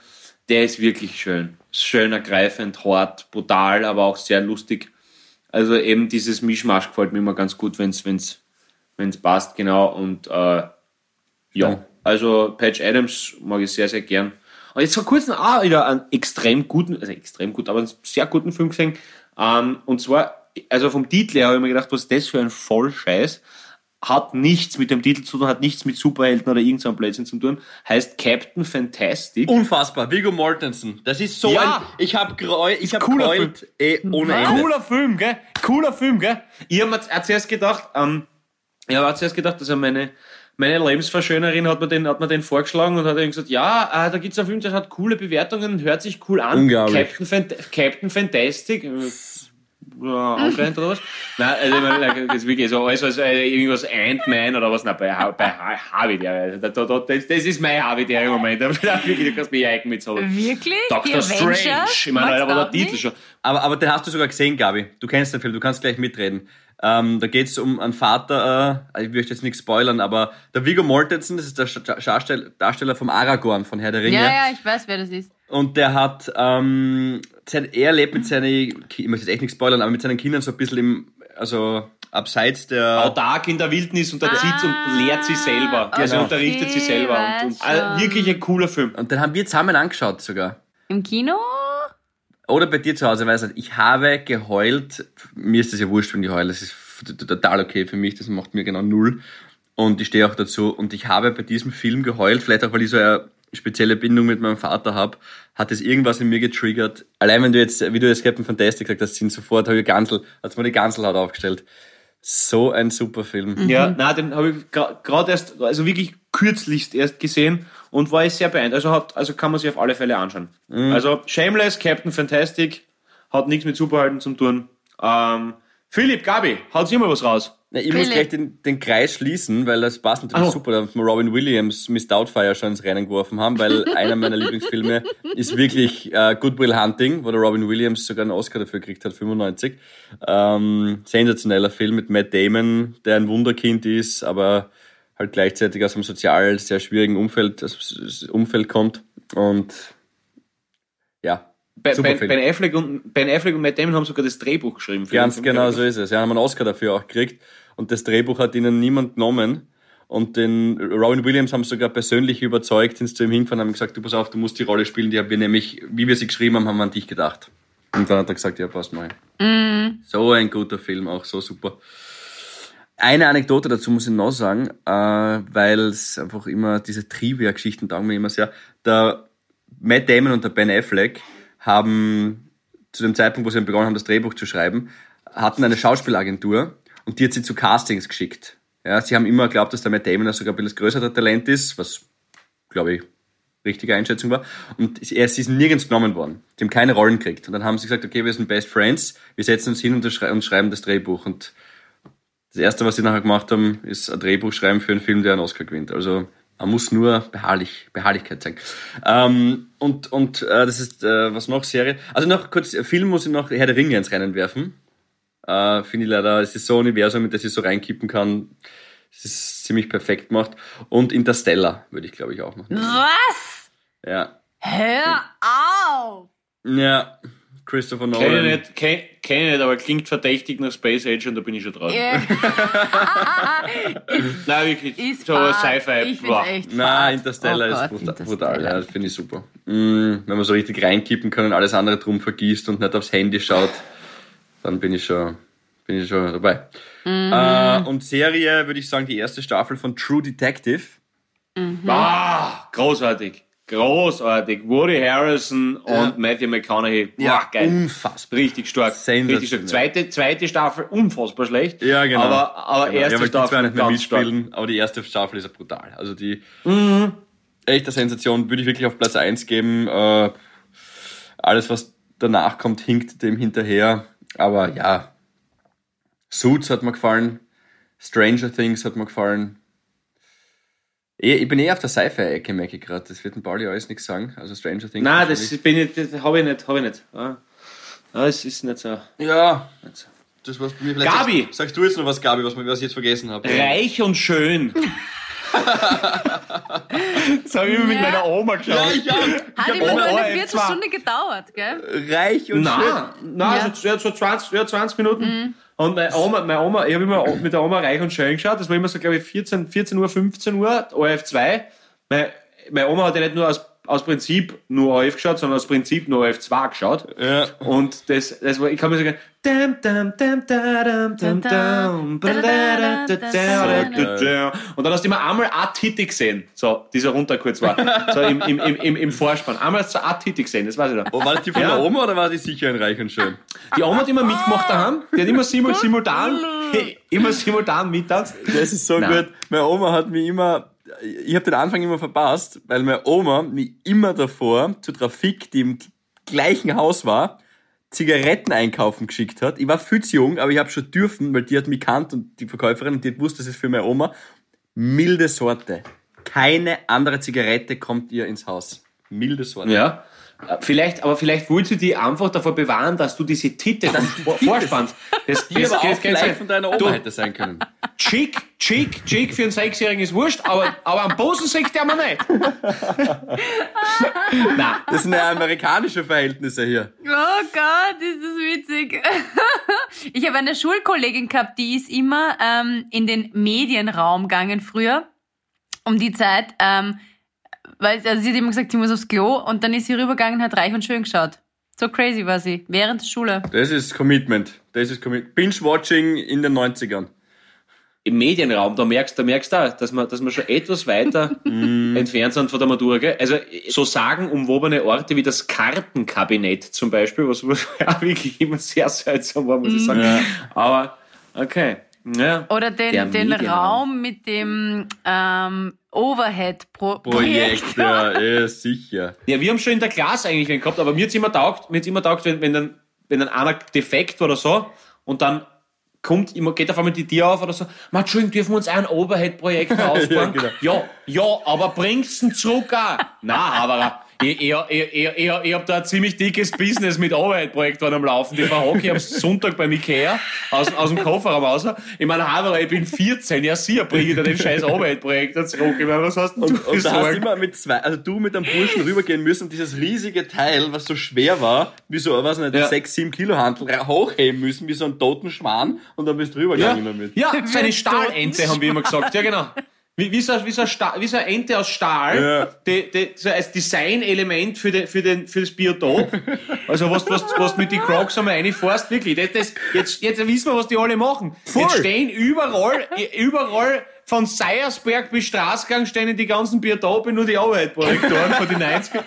Der ist wirklich schön. Schön ergreifend, hart, brutal, aber auch sehr lustig. Also eben dieses Mischmasch gefällt mir immer ganz gut, wenn es wenn's, wenn's passt, genau. Und äh, ja, also Patch Adams mag ich sehr, sehr gern. Und jetzt vor kurzem auch wieder einen extrem guten, also extrem gut, aber einen sehr guten Film gesehen. Ähm, und zwar, also vom Titel her habe ich mir gedacht, was ist das für ein Vollscheiß? Hat nichts mit dem Titel zu tun, hat nichts mit Superhelden oder irgendeinem Blödsinn zu tun. Heißt Captain Fantastic. Unfassbar, Viggo Mortensen. Das ist so ja. ein, ich habe greu, ich habe cooler Film. eh ohne Ende. Cooler Film, gell? Cooler Film, gell? Ich habe mir zuerst gedacht, ähm, ich habe zuerst gedacht, dass er meine, meine Lebensverschönerin hat mir den, hat mir den vorgeschlagen und hat eben gesagt, ja, äh, da gibt's einen Film, der hat coole Bewertungen, hört sich cool an. Unglaublich. Captain, Fant Captain Fantastic ja, anscheinend oder was? Nein, also, das ist wirklich so alles, was äh, irgendwas Ant-Man oder was, nein, bei, bei Harvey, also, da, da, das, das ist mein Harvey der im Moment. Da, du kannst mich eigen mit so. Wirklich? Doctor Strange. Ich meine, war der Titel schon. Aber, aber den hast du sogar gesehen, Gabi. Du kennst den Film, du kannst gleich mitreden. Ähm, da geht es um einen Vater, äh, ich möchte jetzt nichts spoilern, aber der Vigo Mortensen, das ist der Darsteller vom Aragorn von Herr der Ringe. Ja, ja, ich weiß, wer das ist. Und der hat, ähm, sein, er lebt mit seinen, ich möchte jetzt echt nicht spoilern, aber mit seinen Kindern so ein bisschen im, also abseits der. Autark in der Wildnis und erzieht ah, und lehrt sie selber. Also genau. unterrichtet sie selber. Und, und äh, wirklich ein cooler Film. Und den haben wir zusammen angeschaut sogar. Im Kino? Oder bei dir zu Hause, weil ich, ich habe geheult. Mir ist das ja wurscht, wenn ich heule. Das ist total okay für mich. Das macht mir genau null. Und ich stehe auch dazu. Und ich habe bei diesem Film geheult, vielleicht auch, weil ich so eine spezielle Bindung mit meinem Vater habe, hat es irgendwas in mir getriggert. Allein wenn du jetzt, wie du jetzt Captain Fantastic gesagt hast, sind sofort, habe ich Gansel, hat's mir die Ganselhaut aufgestellt. So ein super Film. Mhm. Ja, na, den habe ich gerade erst, also wirklich kürzlichst erst gesehen und war ich sehr beeindruckt. Also, hat, also kann man sich auf alle Fälle anschauen. Mhm. Also Shameless, Captain Fantastic, hat nichts mit Superhelden zu tun. Ähm, Philipp, Gabi, haut immer was raus. Na, ich muss gleich den, den Kreis schließen, weil das passt natürlich oh. super, dass wir Robin Williams Miss Doubtfire schon ins Rennen geworfen haben, weil einer meiner Lieblingsfilme ist wirklich äh, Good Will Hunting, wo der Robin Williams sogar einen Oscar dafür gekriegt hat, 95. Ähm, sensationeller Film mit Matt Damon, der ein Wunderkind ist, aber halt gleichzeitig aus einem sozial sehr schwierigen Umfeld, Umfeld kommt und Ben, ben, ben, Affleck und, ben Affleck und Matt Damon haben sogar das Drehbuch geschrieben. Ganz genau so ist es. Ja, haben einen Oscar dafür auch gekriegt. Und das Drehbuch hat ihnen niemand genommen. Und den Robin Williams haben sogar persönlich überzeugt, sind zu ihm hingefahren und haben gesagt, du pass auf, du musst die Rolle spielen, die haben wir nämlich, wie wir sie geschrieben haben, haben wir an dich gedacht. Und dann hat er gesagt, ja, passt mal. Mm. So ein guter Film, auch so super. Eine Anekdote dazu muss ich noch sagen, äh, weil es einfach immer, diese Trivia-Geschichten taugen mir immer sehr. Der Matt Damon und der Ben Affleck haben zu dem Zeitpunkt, wo sie begonnen haben, das Drehbuch zu schreiben, hatten eine Schauspielagentur und die hat sie zu Castings geschickt. Ja, sie haben immer geglaubt, dass der Matt Damon sogar ein bisschen größerer Talent ist, was, glaube ich, richtige Einschätzung war. Und er ist nirgends genommen worden. Die haben keine Rollen gekriegt. Und dann haben sie gesagt, okay, wir sind Best Friends, wir setzen uns hin und, schreiben das Drehbuch. Und das Erste, was sie nachher gemacht haben, ist ein Drehbuch schreiben für einen Film, der einen Oscar gewinnt. Also man muss nur beharrlich, Beharrlichkeit zeigen. Ähm, und und äh, das ist, äh, was noch, Serie? Also noch kurz, Film muss ich noch Herr der Ringe ins Rennen werfen. Äh, Finde ich leider, es ist so ein Universum, mit das ich so reinkippen kann. Es ist ziemlich perfekt gemacht. Und Interstellar würde ich, glaube ich, auch machen. Was? Ja. Hör auf! Ja. Christopher Nolan. Kenne nicht, kenn, kenn nicht, aber klingt verdächtig nach Space Age und da bin ich schon dran. Yeah. Nein, wirklich. Ist so Sci-Fi. Nein, Interstellar oh ist brutal. brutal. Ja, das finde ich super. Mm, wenn man so richtig reinkippen kann und alles andere drum vergisst und nicht aufs Handy schaut, dann bin ich schon, bin ich schon dabei. Mhm. Äh, und Serie würde ich sagen, die erste Staffel von True Detective. Mhm. Ah, großartig. Großartig. Woody Harrison ja. und Matthew McConaughey. Boah, ja, geil. Unfassbar. Richtig stark. Richtig stark. Zweite, zweite Staffel unfassbar schlecht. Ja, genau. Aber, aber genau. erste ja, Staffel. nicht mehr mitspielen, stark. aber die erste Staffel ist ja brutal. Also die mhm. echte Sensation würde ich wirklich auf Platz 1 geben. Äh, alles, was danach kommt, hinkt dem hinterher. Aber ja. Suits hat mir gefallen. Stranger Things hat mir gefallen. Eh, ich bin eh auf der Sci-Fi-Ecke, merke ich gerade. Das wird ein Pauli alles nichts sagen. Also Stranger Things. Nein, das bin ich, das habe ich nicht, habe ich nicht. Ja. Das ist nicht so. Ja. Nicht so. Das was mir vielleicht Gabi! Sagst, sagst, du jetzt noch was, Gabi, was, was ich jetzt vergessen habe? Reich und schön. das habe ich immer mit meiner Oma geschaut. Ja, ich auch. Hat immer nur eine Viertelstunde gedauert, gell? Reich und nein, schön. Nein, ja. so, so 20, ja, 20 Minuten. Mhm. Und meine Oma, meine Oma ich habe immer mit der Oma reich und schön geschaut. Das war immer so, glaube ich, 14, 14 Uhr, 15 Uhr, ORF2. Meine, meine Oma hat ja nicht nur aus aus Prinzip nur ORF geschaut, sondern aus Prinzip nur ORF 2 geschaut. Ja. Und das, das war, ich kann mir sagen, und dann hast du immer einmal eine Titel gesehen, so, dieser runter kurz war, so im, im, im, im Vorspann. Einmal hast du eine Titel gesehen, das weiß ich noch. Oh, war das die von ja. der Oma oder war die sicher in Reich und Schön? Die Oma hat immer mitgemacht daheim, die hat immer simul simultan, immer simultan mittanzt. Das ist so Nein. gut. Meine Oma hat mich immer ich habe den Anfang immer verpasst, weil meine Oma mich immer davor zur Trafik, die im gleichen Haus war, Zigaretten einkaufen geschickt hat. Ich war viel zu jung, aber ich habe schon dürfen, weil die hat mich kannt und die Verkäuferin und die hat gewusst, das ist für meine Oma. Milde Sorte. Keine andere Zigarette kommt ihr ins Haus. Milde Sorte. Ja. Vielleicht, aber vielleicht wollte sie die einfach davor bewahren, dass du diese Titel dann vorspannst. Das, die das, aber auch vielleicht von deiner Oma du, hätte sein können. Chick, Chick, Chick für einen Sechsjährigen ist wurscht, aber, aber am Posen sagt der man nicht. Nein. Das sind ja amerikanische Verhältnisse hier. Oh Gott, ist das witzig. Ich habe eine Schulkollegin gehabt, die ist immer ähm, in den Medienraum gegangen früher, um die Zeit. Ähm, weil also sie hat immer gesagt, sie muss aufs Klo und dann ist sie rübergegangen und hat reich und schön geschaut. So crazy war sie, während der Schule. Das ist Commitment. Das ist Commitment. Binge-Watching in den 90ern. im Medienraum, da merkst, da merkst du auch, dass wir, dass wir schon etwas weiter entfernt sind von der Matura. Gell? Also so sagen umwobene Orte wie das Kartenkabinett zum Beispiel, was, was ja wirklich immer sehr seltsam war, muss ich sagen. Ja. Aber okay. Ja. Oder den, den Raum mit dem ähm, Overhead-Projekt. ja, ja, sicher. Ja, wir haben schon in der Klasse eigentlich einen gehabt, aber mir hat immer taugt, mir hat's immer taugt, wenn, wenn dann, wenn dann einer defekt war oder so und dann kommt immer, geht auf einmal die Tür auf oder so, man, Entschuldigung, dürfen wir uns ein Overhead-Projekt ausbauen? ja, genau. ja, ja, aber bringst du zurück auch? Nein, aber ich, ich, ich, ich, ich hab da ein ziemlich dickes Business mit Overhead-Projekt am Laufen. Die verhocke ich am Sonntag beim Ikea aus, aus dem Kofferraum raus. Ich meine, Haber, ich bin 14, ja sicher bringe ich da den scheiß Overhead-Projekt zurück. Ich meine, was hast du und, und da hast immer mit zwei, also du mit einem Burschen rübergehen müssen und dieses riesige Teil, was so schwer war, wie so, was nicht, ja. 6, 7 Kilo Handel hochheben müssen, wie so ein toten Schwan und dann bist du rübergegangen ja. damit. Ja, so eine Stahlente haben wir immer gesagt. Ja, genau. Wie, wie, so, wie, so wie so eine Ente aus Stahl, ja. die, die, so als Designelement für, den, für, den, für das Biotop. Also was, was, was mit den Crocs einmal reinfährst, wirklich. Das, das, jetzt, jetzt wissen wir, was die alle machen. Voll. Jetzt stehen überall, überall von Seiersberg bis Straßgang stehen die ganzen Biotope nur die Arbeitprojektoren von den 90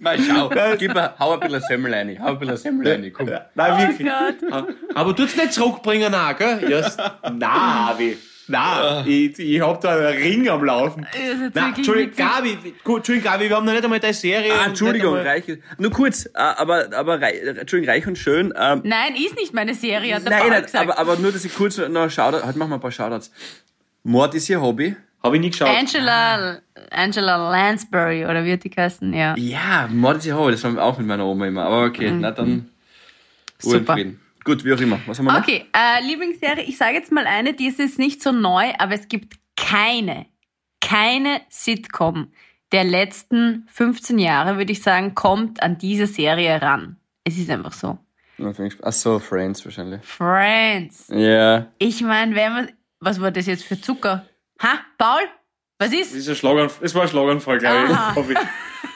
Mal schau, gib mir, hau ein bisschen Semmel rein, hau ein bisschen Semmel rein, komm. Nein, wirklich. Oh Aber tut's nicht zurückbringen, auch, gell? Yes. Nein, wie. Nein, ich, ich hab da einen Ring am Laufen. Nein, Entschuldigung, Gabi, Entschuldigung, Gabi, wir haben noch nicht einmal deine Serie. Ah, Entschuldigung, Reich, nur kurz, äh, aber, aber, Entschuldigung, Reich und Schön. Ähm, nein, ist nicht meine Serie, hat der Nein, nein aber, aber nur, dass ich kurz noch Shoutout, halt machen wir ein paar Shoutouts. Mord ist ihr Hobby. Habe ich nie geschaut. Angela, Angela Lansbury, oder wie hat die geheißen? Ja. Ja, Mord ist ihr Hobby, das haben wir auch mit meiner Oma immer, aber okay, mhm. na dann, Super. Gut, wie auch immer. Was haben wir noch? Okay, äh, Lieblingsserie, ich sage jetzt mal eine, die ist jetzt nicht so neu, aber es gibt keine, keine Sitcom der letzten 15 Jahre, würde ich sagen, kommt an diese Serie ran. Es ist einfach so. Ach so, Friends wahrscheinlich. Friends. Ja. Yeah. Ich meine, wenn man, was war das jetzt für Zucker? Ha, Paul? Was ist? Das, ist ein Schlagan, das war ein Schlaganfall, glaube ich.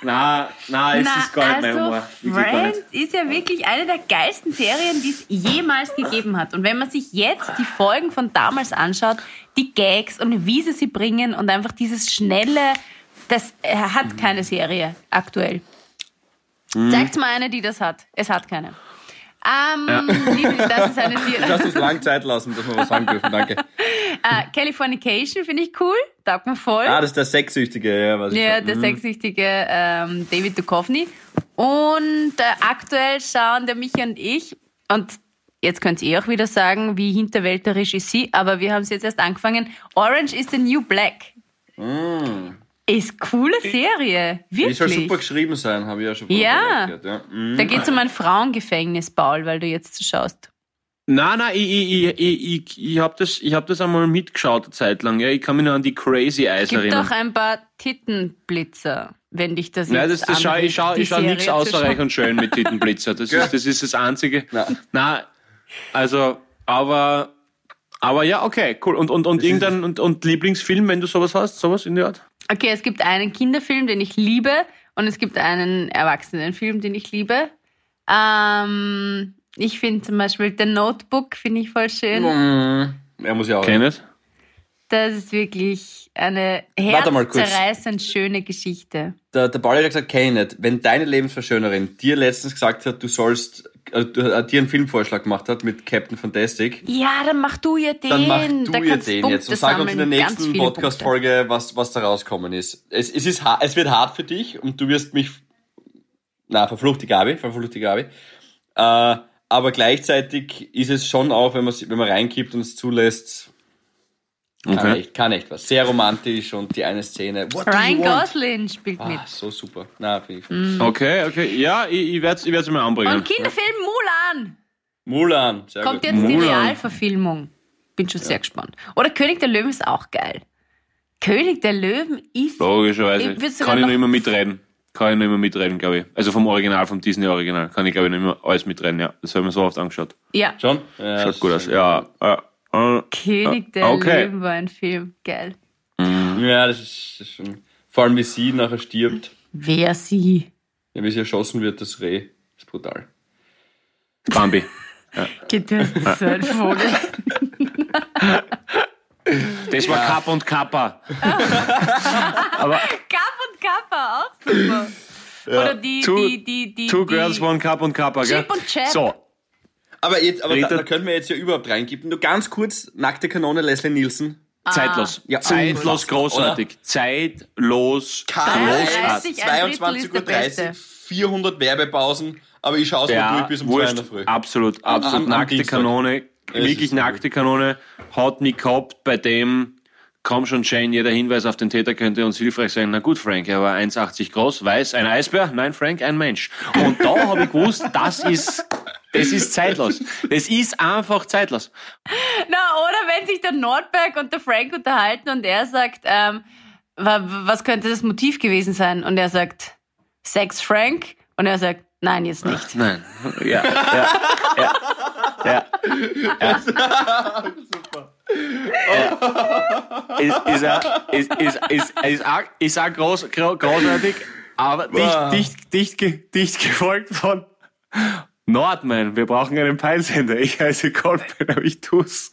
Nein, nein, es ist gar nicht also mein Humor. Friends ist ja wirklich eine der geilsten Serien, die es jemals gegeben hat. Und wenn man sich jetzt die Folgen von damals anschaut, die Gags und wie sie sie bringen und einfach dieses schnelle, das hat keine Serie aktuell. Mhm. Zeigt mal eine, die das hat. Es hat keine. Ähm, ja. liebe, das ist eine Serie. Lass uns lang Zeit lassen, dass wir was sagen dürfen. Danke. äh, Californication finde ich cool. Taugt mir voll. Ah, das ist der Sexsüchtige, ja. Was ja, der mhm. Sexsüchtige ähm, David Duchovny. Und äh, aktuell schauen der Michi und ich, und jetzt könnt ihr auch wieder sagen, wie hinterwälterisch ist sie, aber wir haben es jetzt erst angefangen. Orange is the New Black. Mm. Ist coole Serie, wirklich. Die soll super geschrieben sein, habe ich ja schon vorher ja. ja. Mhm. Da geht es um ein Frauengefängnis, Paul, weil du jetzt schaust. Nein, nein, ich, ich, ich, ich, ich habe das, hab das einmal mitgeschaut eine Zeit lang. Ja. Ich kann mich noch an die Crazy Eyes Gibt erinnern. doch ein paar Tittenblitzer, wenn dich das Nein, das, das schau, ich schaue ich schau nichts außer und schön mit Tittenblitzer. Das, ist, das ist das Einzige. Nein. nein, also, aber, aber ja, okay, cool. Und, und, und irgendein und, und Lieblingsfilm, wenn du sowas hast, sowas in der Art? Okay, es gibt einen Kinderfilm, den ich liebe, und es gibt einen Erwachsenenfilm, den ich liebe. Ähm, ich finde zum Beispiel The Notebook, finde ich voll schön. Mm, er muss ja auch. Kennt Das ist wirklich eine herzzerreißend schöne Geschichte. Der, der Paul hat gesagt, kenn ich nicht. Wenn deine Lebensverschönerin dir letztens gesagt hat, du sollst äh, dir einen Filmvorschlag gemacht hat mit Captain Fantastic. Ja, dann mach du ihr den. Dann mach du da ihr den Punkte jetzt und sag uns in der nächsten Podcast-Folge, was, was da rauskommen ist. Es, es, ist es wird hart für dich und du wirst mich, na, verflucht die Gabi, verflucht die Gabi. Äh, aber gleichzeitig ist es schon auch, wenn man, wenn man reinkippt und es zulässt, kann, okay. echt, kann echt was. Sehr romantisch und die eine Szene. What Ryan Gosling spielt ah, mit. So super. Na, finde ich. Mm. Okay, okay. Ja, ich, ich werde es ich mal anbringen. Und Kinderfilm Mulan. Mulan. Sehr Kommt gut. jetzt Mulan. die Realverfilmung. Bin schon ja. sehr gespannt. Oder König der Löwen ist auch geil. König der Löwen ist. Logischerweise. Ich kann ich noch immer mitreden. Kann ich noch immer mitreden, glaube ich. Also vom Original, vom Disney-Original. Kann ich, glaube ich, noch immer alles mitreden, ja. Das haben wir so oft angeschaut. Ja. Schon? Ja, Schaut gut aus. Ja. ja. Uh, König der okay. Löwen war ein Film. Geil. Mhm. Ja, das ist, das ist, schon. Vor allem, wie sie nachher stirbt. Wer sie? Ja, wie sie erschossen wird, das Reh. Das ist brutal. Bambi. Ja. Geht das so ein Vogel? Das war ja. Kapp und Kappa. Aber Kapp und Kappa, auch super. Ja. Oder die, two, die, die, die. Two die Girls, One Cup und Kappa, gell? Chip und Chap. So. Aber jetzt, aber da, da können wir jetzt ja überhaupt reingeben. Nur ganz kurz, nackte Kanone Leslie Nielsen. Ah. Zeitlos. Ja, Zeitlos großartig. Oder? Zeitlos großartig. 22.30 Uhr, 400 Werbepausen, aber ich schaue es ja, mal durch bis um 2 Uhr in der Früh. Absolut, absolut. Am, nackte Dienstag. Kanone, wirklich nackte Kanone, hat mich gehabt bei dem, komm schon Shane, jeder Hinweis auf den Täter könnte uns hilfreich sein. Na gut, Frank, er war 1,80 groß, weiß, ein Eisbär? Nein, Frank, ein Mensch. Und da habe ich gewusst, das ist das ist zeitlos. Das ist einfach zeitlos. Na, oder wenn sich der Nordberg und der Frank unterhalten und er sagt, ähm, was könnte das Motiv gewesen sein? Und er sagt, Sex Frank? Und er sagt, nein, jetzt nicht. Nein. Ja, ja, ja. Ja. ja. Super. Ja. Ist, ist, ist, ist, ist, ist, ist auch groß, großartig, aber dicht, dicht, dicht, dicht gefolgt von Nordman, wir brauchen einen Peilsender. Ich heiße Goldman, aber ich tu's.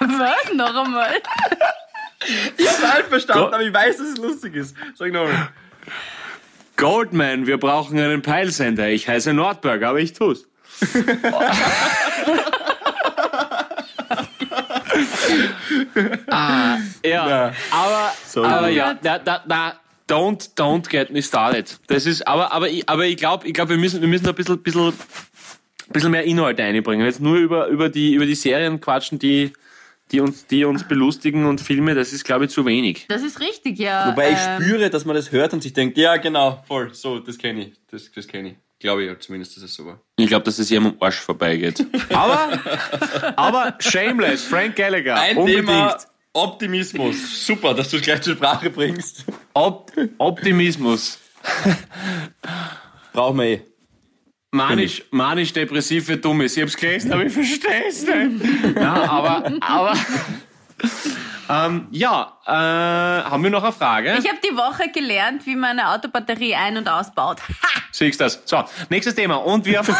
Was? Noch einmal? Ich hab's halt verstanden, aber ich weiß, dass es lustig ist. Sag nochmal. Goldman, wir brauchen einen Peilsender. Ich heiße Nordberg, aber ich tu's. ah, ja, ja, aber, aber ja, da, da, da, don't, don't get me started. Das ist, aber, aber, ich, aber ich glaube, ich glaube, wir müssen, wir müssen ein bisschen, bisschen, bisschen mehr Inhalte einbringen. Jetzt nur über, über die, über die Serien quatschen, die, die uns, die uns belustigen und Filme, das ist, glaube ich, zu wenig. Das ist richtig, ja. Wobei ich ähm, spüre, dass man das hört und sich denkt, ja, genau, voll, so, das kenne ich, das, das kenne ich. Glaube ich zumindest, dass es so war. Ich glaube, dass es jedem am Arsch vorbeigeht. aber, aber Shameless, Frank Gallagher, Ein unbedingt. Thema Optimismus. Super, dass du es gleich zur Sprache bringst. Op Optimismus. Brauchen wir eh. Manisch, manisch depressiv für Dummes. Ich hab's gelesen, aber ich versteh's nicht. Ja, aber, aber, ähm, ja, äh, haben wir noch eine Frage? Ich habe die Woche gelernt, wie man eine Autobatterie ein- und ausbaut. Ha! Siehst das? So, nächstes Thema. Und wir haben...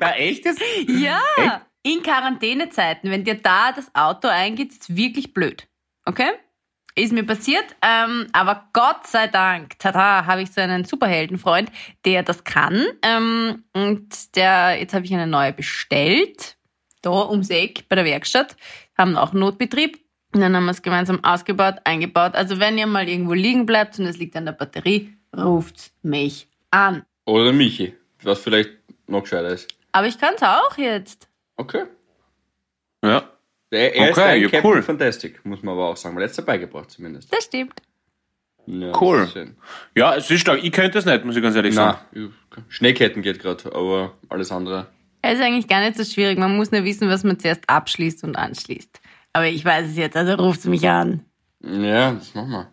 Na, echtes? Ja. Echt? In Quarantänezeiten, wenn dir da das Auto eingeht, ist wirklich blöd. Okay? Ist mir passiert, ähm, aber Gott sei Dank, tada, habe ich so einen Superheldenfreund, der das kann. Ähm, und der, jetzt habe ich eine neue bestellt, da ums Eck bei der Werkstatt, haben auch Notbetrieb. Und dann haben wir es gemeinsam ausgebaut, eingebaut. Also wenn ihr mal irgendwo liegen bleibt und es liegt an der Batterie, ruft mich an. Oder Michi, was vielleicht noch gescheiter ist. Aber ich kann es auch jetzt. Okay. Ja. Er, er okay, ist ein ja, Captain cool. Fantastic, muss man aber auch sagen, weil er hat es dabei gebracht zumindest. Das stimmt. Ja, cool. Ja, es ist stark. Ich könnte das nicht, muss ich ganz ehrlich sagen. Nein, Schneeketten geht gerade, aber alles andere. Es ist eigentlich gar nicht so schwierig. Man muss nur wissen, was man zuerst abschließt und anschließt. Aber ich weiß es jetzt, also ruft es mich an. Ja, das machen wir.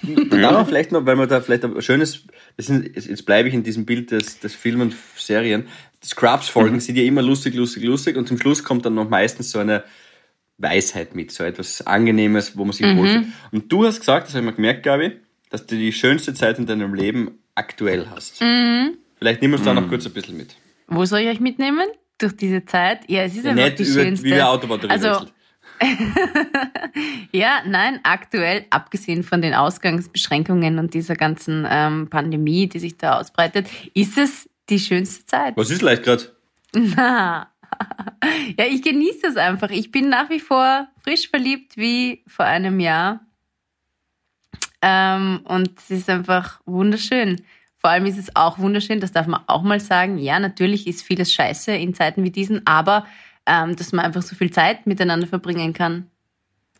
ja. vielleicht noch, weil man da vielleicht ein schönes, sind, jetzt bleibe ich in diesem Bild des, des Film und Serien. Scrubs-Folgen mhm. sind ja immer lustig, lustig, lustig und zum Schluss kommt dann noch meistens so eine Weisheit mit, so etwas Angenehmes, wo man sich mhm. wohlfühlt. Und du hast gesagt, das habe ich mir gemerkt, Gabi, dass du die schönste Zeit in deinem Leben aktuell hast. Mhm. Vielleicht nimm uns da noch mhm. kurz ein bisschen mit. Wo soll ich euch mitnehmen? Durch diese Zeit? Ja, es ist ja, einfach die über, schönste. Wie wir Autobatterie also, ja, nein, aktuell, abgesehen von den Ausgangsbeschränkungen und dieser ganzen ähm, Pandemie, die sich da ausbreitet, ist es die schönste Zeit. Was ist leicht gerade? Na, ja, ich genieße das einfach. Ich bin nach wie vor frisch verliebt wie vor einem Jahr. Ähm, und es ist einfach wunderschön. Vor allem ist es auch wunderschön, das darf man auch mal sagen. Ja, natürlich ist vieles scheiße in Zeiten wie diesen, aber ähm, dass man einfach so viel Zeit miteinander verbringen kann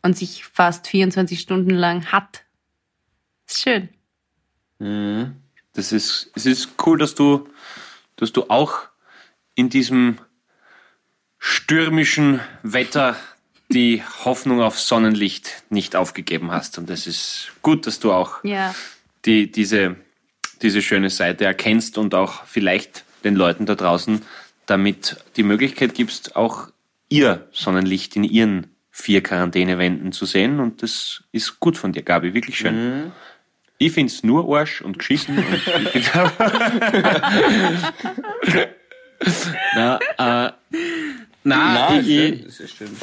und sich fast 24 Stunden lang hat. Ist schön. Mhm. Das ist, es ist cool, dass du, dass du auch in diesem stürmischen Wetter die Hoffnung auf Sonnenlicht nicht aufgegeben hast. Und es ist gut, dass du auch ja. die, diese, diese schöne Seite erkennst und auch vielleicht den Leuten da draußen damit die Möglichkeit gibst, auch ihr Sonnenlicht in ihren vier Quarantänewänden zu sehen. Und das ist gut von dir, Gabi, wirklich schön. Mhm. Ich finde es nur Arsch und geschissen. und Na, äh, Nein, ich,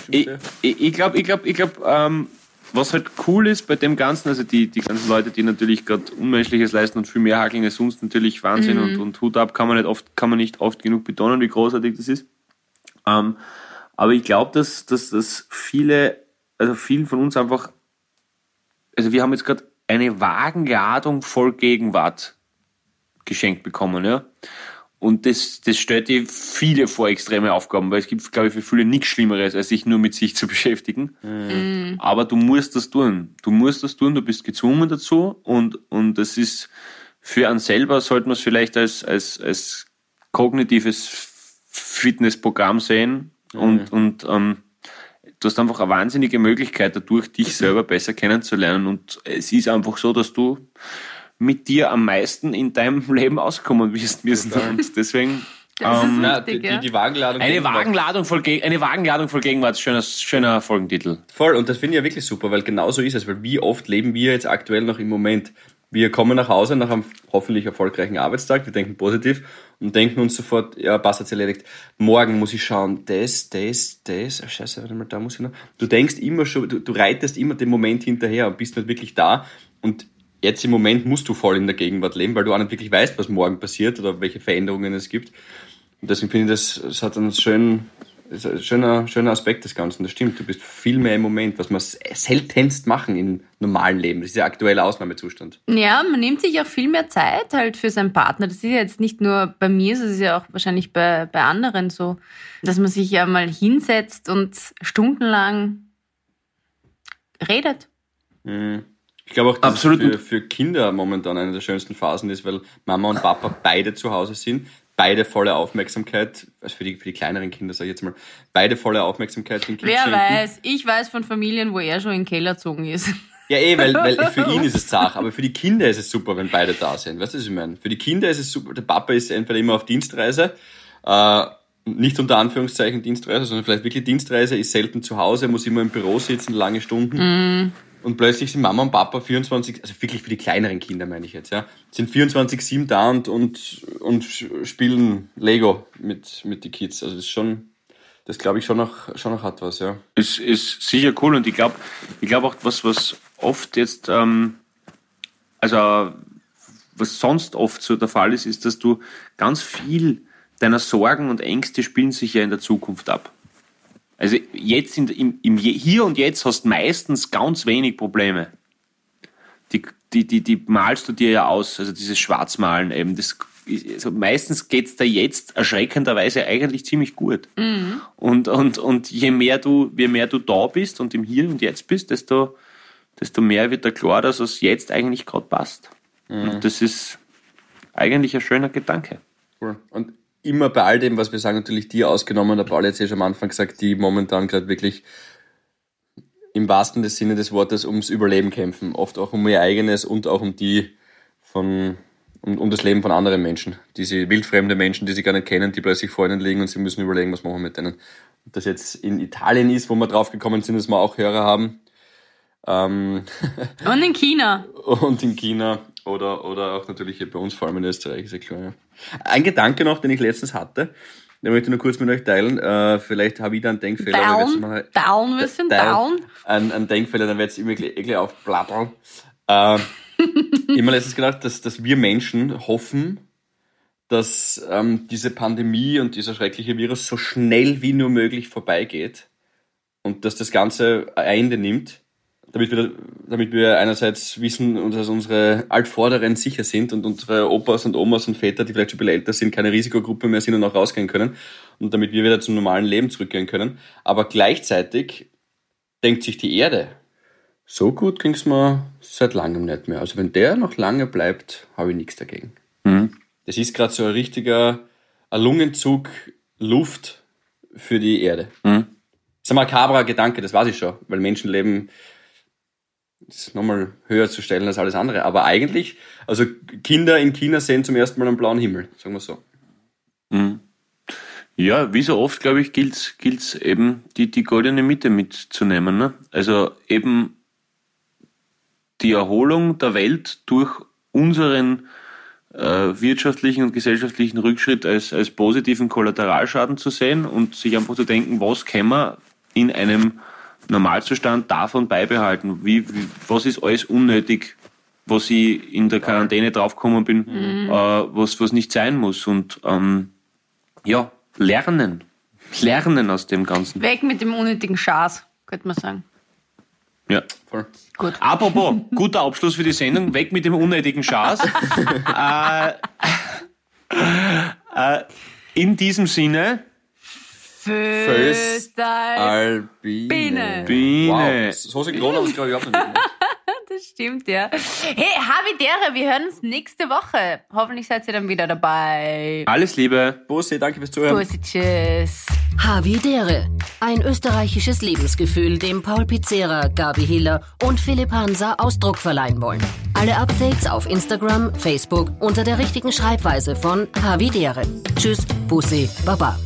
ich, ich, ich glaube, ich glaube, ich glaube, ähm, was halt cool ist bei dem Ganzen, also die, die ganzen Leute, die natürlich gerade Unmenschliches leisten und viel mehr hakeln als sonst, natürlich Wahnsinn mhm. und, und Hut ab, kann man nicht oft, kann man nicht oft genug betonen, wie großartig das ist. Ähm, aber ich glaube, dass, dass, dass viele, also vielen von uns einfach, also wir haben jetzt gerade eine Wagenladung voll Gegenwart geschenkt bekommen, ja. Und das, das stellt dir viele vor extreme Aufgaben, weil es gibt, glaube ich, für viele nichts Schlimmeres, als sich nur mit sich zu beschäftigen. Mhm. Aber du musst das tun. Du musst das tun, du bist gezwungen dazu und, und das ist für einen selber, sollte man es vielleicht als, als, als kognitives Fitnessprogramm sehen mhm. und, und ähm, du hast einfach eine wahnsinnige Möglichkeit, dadurch dich selber besser kennenzulernen und es ist einfach so, dass du mit dir am meisten in deinem Leben auskommen wirst müssen. Und deswegen. Ähm, na, die, die, die, Wagenladung. Eine Wagenladung, voll, eine Wagenladung voll Gegenwart, schöner, schöner Folgentitel. Voll, und das finde ich ja wirklich super, weil genau so ist es, weil wie oft leben wir jetzt aktuell noch im Moment? Wir kommen nach Hause nach einem hoffentlich erfolgreichen Arbeitstag, wir denken positiv und denken uns sofort, ja, passt jetzt erledigt. Morgen muss ich schauen, das, das, das, oh, scheiße, warte mal, da muss ich noch. Du denkst immer schon, du, du reitest immer den Moment hinterher und bist nicht wirklich da und jetzt im Moment musst du voll in der Gegenwart leben, weil du auch nicht wirklich weißt, was morgen passiert oder welche Veränderungen es gibt. Und deswegen finde ich, das, das hat einen schönen, ein schöner, schöner Aspekt des Ganzen. Das stimmt. Du bist viel mehr im Moment, was wir seltenst machen im normalen Leben. Das ist der aktuelle Ausnahmezustand. Ja, man nimmt sich auch viel mehr Zeit halt für seinen Partner. Das ist ja jetzt nicht nur bei mir, das ist ja auch wahrscheinlich bei, bei anderen so, dass man sich ja mal hinsetzt und stundenlang redet. Mhm. Ich glaube auch, dass Absolut. es für, für Kinder momentan eine der schönsten Phasen ist, weil Mama und Papa beide zu Hause sind, beide volle Aufmerksamkeit, also für die, für die kleineren Kinder sage ich jetzt mal, beide volle Aufmerksamkeit den Wer weiß, ich weiß von Familien, wo er schon in den Keller gezogen ist. Ja, eh, weil, weil für ihn ist es Sache, aber für die Kinder ist es super, wenn beide da sind. Weißt du, was ich meine? Für die Kinder ist es super, der Papa ist entweder immer auf Dienstreise, äh, nicht unter Anführungszeichen Dienstreise, sondern vielleicht wirklich Dienstreise, ist selten zu Hause, muss immer im Büro sitzen, lange Stunden. Mm. Und plötzlich sind Mama und Papa 24, also wirklich für die kleineren Kinder meine ich jetzt, ja, sind 24-7 da und, und, und spielen Lego mit, mit den Kids. Also das ist schon, das glaube ich schon noch, schon noch hat was, ja. Es ist sicher cool und ich glaube, ich glaube auch, was, was oft jetzt, ähm, also was sonst oft so der Fall ist, ist, dass du ganz viel deiner Sorgen und Ängste spielen sich ja in der Zukunft ab. Also jetzt in, im, im Hier und Jetzt hast du meistens ganz wenig Probleme. Die, die, die, die malst du dir ja aus, also dieses Schwarzmalen eben. Das, also meistens geht's da jetzt erschreckenderweise eigentlich ziemlich gut. Mhm. Und, und, und je mehr du, je mehr du da bist und im Hier und Jetzt bist, desto, desto mehr wird da klar, dass es jetzt eigentlich gerade passt. Mhm. Und das ist eigentlich ein schöner Gedanke. Cool. Und immer bei all dem, was wir sagen, natürlich die ausgenommen, der Paul hat ja schon am Anfang gesagt, die momentan gerade wirklich im wahrsten des Sinne des Wortes ums Überleben kämpfen. Oft auch um ihr eigenes und auch um die von, um, um das Leben von anderen Menschen. Diese wildfremde Menschen, die sie gar nicht kennen, die plötzlich vor ihnen liegen und sie müssen überlegen, was machen wir mit denen. Ob das jetzt in Italien ist, wo wir drauf gekommen sind, dass wir auch Hörer haben. Ähm und in China. und in China. Oder, oder auch natürlich hier bei uns, vor allem in Österreich, ist ja klar. Ja. Ein Gedanke noch, den ich letztens hatte, den möchte ich nur kurz mit euch teilen. Äh, vielleicht habe ich da einen Denkfehler. Down, mal, down, wir sind down. Ein, ein Denkfehler, dann wird es immer eklig aufblattern. Äh, immer letztens gedacht, dass, dass wir Menschen hoffen, dass ähm, diese Pandemie und dieser schreckliche Virus so schnell wie nur möglich vorbeigeht und dass das Ganze ein Ende nimmt damit wir, damit wir einerseits wissen, dass unsere Altvorderen sicher sind und unsere Opas und Omas und Väter, die vielleicht schon ein bisschen älter sind, keine Risikogruppe mehr sind und auch rausgehen können und damit wir wieder zum normalen Leben zurückkehren können. Aber gleichzeitig denkt sich die Erde, so gut ging es mir seit langem nicht mehr. Also wenn der noch lange bleibt, habe ich nichts dagegen. Mhm. Das ist gerade so ein richtiger ein Lungenzug Luft für die Erde. Mhm. Das ist ein makaberer Gedanke, das weiß ich schon, weil Menschenleben ist nochmal höher zu stellen als alles andere. Aber eigentlich, also Kinder in China sehen zum ersten Mal einen blauen Himmel, sagen wir so. Mhm. Ja, wie so oft, glaube ich, gilt es eben, die, die goldene Mitte mitzunehmen. Ne? Also eben die Erholung der Welt durch unseren äh, wirtschaftlichen und gesellschaftlichen Rückschritt als, als positiven Kollateralschaden zu sehen und sich einfach zu denken, was kann man in einem Normalzustand davon beibehalten? Wie, wie, was ist alles unnötig, was ich in der Quarantäne draufgekommen bin, mhm. äh, was, was nicht sein muss? Und ähm, ja, lernen. Lernen aus dem Ganzen. Weg mit dem unnötigen Schaß, könnte man sagen. Ja, voll. Gut. Apropos, guter Abschluss für die Sendung. Weg mit dem unnötigen Schaß. äh, äh, in diesem Sinne. Föstalbine. Biene. Wow. So synchron habe ich glaube ich auch nicht. Das stimmt, ja. Hey, Havidere, wir hören uns nächste Woche. Hoffentlich seid ihr dann wieder dabei. Alles Liebe. Bussi, danke fürs Zuhören. Bussi, tschüss. Havidere. Ein österreichisches Lebensgefühl, dem Paul Pizzera, Gabi Hiller und Philipp Hansa Ausdruck verleihen wollen. Alle Updates auf Instagram, Facebook unter der richtigen Schreibweise von Havidere. Tschüss, Bussi, Baba.